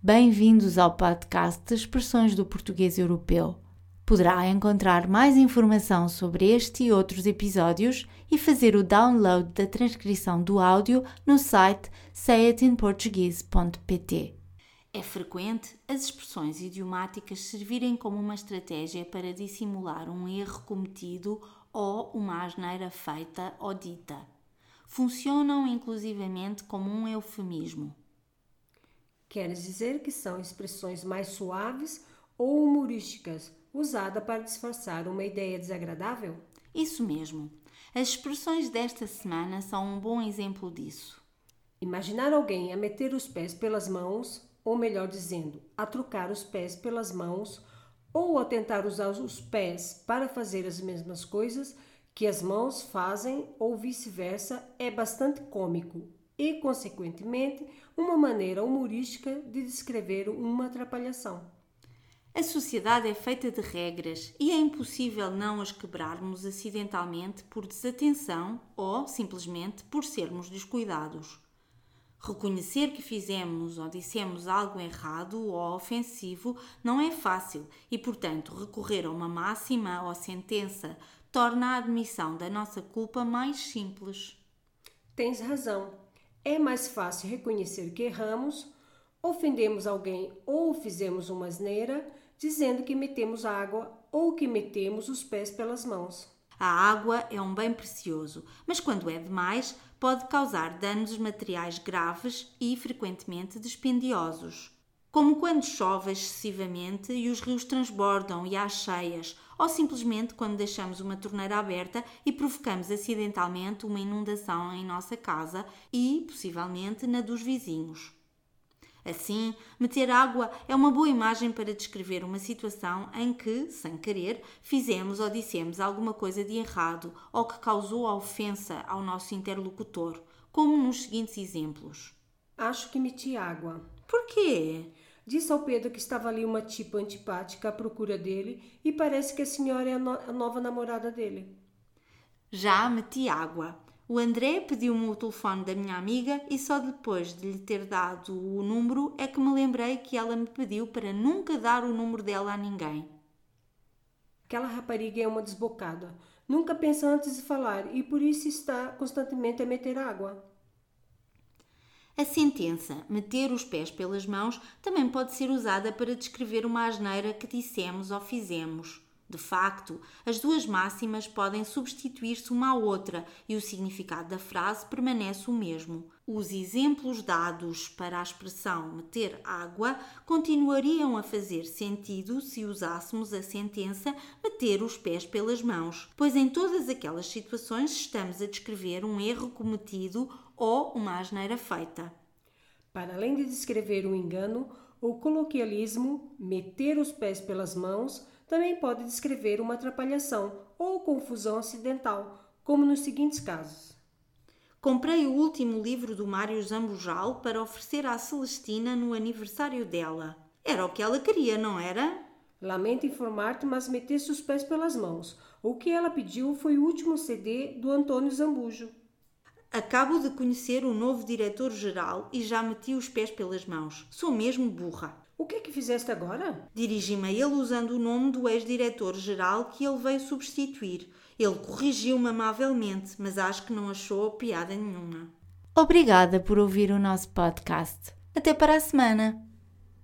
Bem-vindos ao podcast de Expressões do Português Europeu. Poderá encontrar mais informação sobre este e outros episódios e fazer o download da transcrição do áudio no site sayitinportuguese.pt. É frequente as expressões idiomáticas servirem como uma estratégia para dissimular um erro cometido ou uma asneira feita ou dita. Funcionam inclusivamente como um eufemismo. Queres dizer que são expressões mais suaves ou humorísticas, usadas para disfarçar uma ideia desagradável? Isso mesmo. As expressões desta semana são um bom exemplo disso. Imaginar alguém a meter os pés pelas mãos, ou melhor dizendo, a trocar os pés pelas mãos, ou a tentar usar os pés para fazer as mesmas coisas que as mãos fazem, ou vice-versa, é bastante cômico e, consequentemente, uma maneira humorística de descrever uma atrapalhação. A sociedade é feita de regras e é impossível não as quebrarmos acidentalmente por desatenção ou simplesmente por sermos descuidados. Reconhecer que fizemos ou dissemos algo errado ou ofensivo não é fácil e, portanto, recorrer a uma máxima ou sentença torna a admissão da nossa culpa mais simples. Tens razão. É mais fácil reconhecer que erramos, ofendemos alguém ou fizemos uma asneira, dizendo que metemos água ou que metemos os pés pelas mãos. A água é um bem precioso, mas quando é demais, pode causar danos materiais graves e frequentemente dispendiosos. Como quando chove excessivamente e os rios transbordam e há cheias, ou simplesmente quando deixamos uma torneira aberta e provocamos acidentalmente uma inundação em nossa casa e, possivelmente, na dos vizinhos. Assim, meter água é uma boa imagem para descrever uma situação em que, sem querer, fizemos ou dissemos alguma coisa de errado ou que causou ofensa ao nosso interlocutor, como nos seguintes exemplos. Acho que meti água. Por quê? Disse ao Pedro que estava ali uma tipa antipática à procura dele e parece que a senhora é a, no a nova namorada dele. Já meti água. O André pediu-me o telefone da minha amiga e só depois de lhe ter dado o número é que me lembrei que ela me pediu para nunca dar o número dela a ninguém. Aquela rapariga é uma desbocada. Nunca pensa antes de falar e por isso está constantemente a meter água. A sentença meter os pés pelas mãos também pode ser usada para descrever uma asneira que dissemos ou fizemos. De facto, as duas máximas podem substituir-se uma à outra e o significado da frase permanece o mesmo. Os exemplos dados para a expressão meter água continuariam a fazer sentido se usássemos a sentença meter os pés pelas mãos, pois em todas aquelas situações estamos a descrever um erro cometido ou uma asneira feita. Para além de descrever um engano, o coloquialismo meter os pés pelas mãos também pode descrever uma atrapalhação ou confusão acidental, como nos seguintes casos. Comprei o último livro do Mário Zambujal para oferecer à Celestina no aniversário dela. Era o que ela queria, não era? Lamento informar-te, mas meteste os pés pelas mãos. O que ela pediu foi o último CD do Antônio Zambujo. Acabo de conhecer o novo diretor-geral e já meti os pés pelas mãos. Sou mesmo burra. O que é que fizeste agora? Dirigi-me a ele usando o nome do ex-diretor-geral que ele veio substituir. Ele corrigiu-me amavelmente, mas acho que não achou piada nenhuma. Obrigada por ouvir o nosso podcast. Até para a semana!